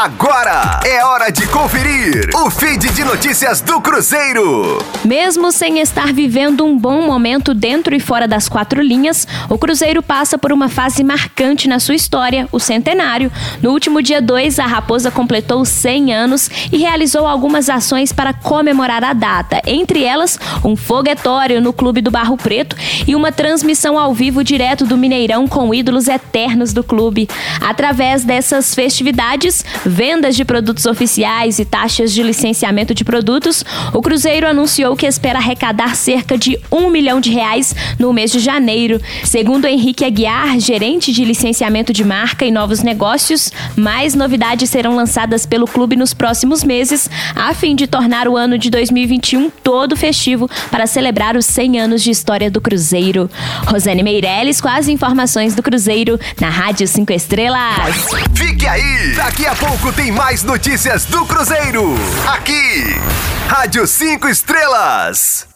Agora é hora de conferir o feed de notícias do Cruzeiro. Mesmo sem estar vivendo um bom momento dentro e fora das quatro linhas, o Cruzeiro passa por uma fase marcante na sua história, o centenário. No último dia 2, a Raposa completou 100 anos e realizou algumas ações para comemorar a data, entre elas um foguetório no Clube do Barro Preto e uma transmissão ao vivo direto do Mineirão com ídolos eternos do clube. Através dessas festividades, vendas de produtos oficiais e taxas de licenciamento de produtos, o Cruzeiro anunciou que espera arrecadar cerca de um milhão de reais no mês de janeiro. Segundo Henrique Aguiar, gerente de licenciamento de marca e novos negócios, mais novidades serão lançadas pelo clube nos próximos meses, a fim de tornar o ano de 2021 todo festivo para celebrar os 100 anos de história do Cruzeiro. Rosane Meirelles com as informações do Cruzeiro na Rádio 5 Estrelas. Fique aí! Daqui a pouco tem mais notícias do Cruzeiro. Aqui, Rádio 5 Estrelas.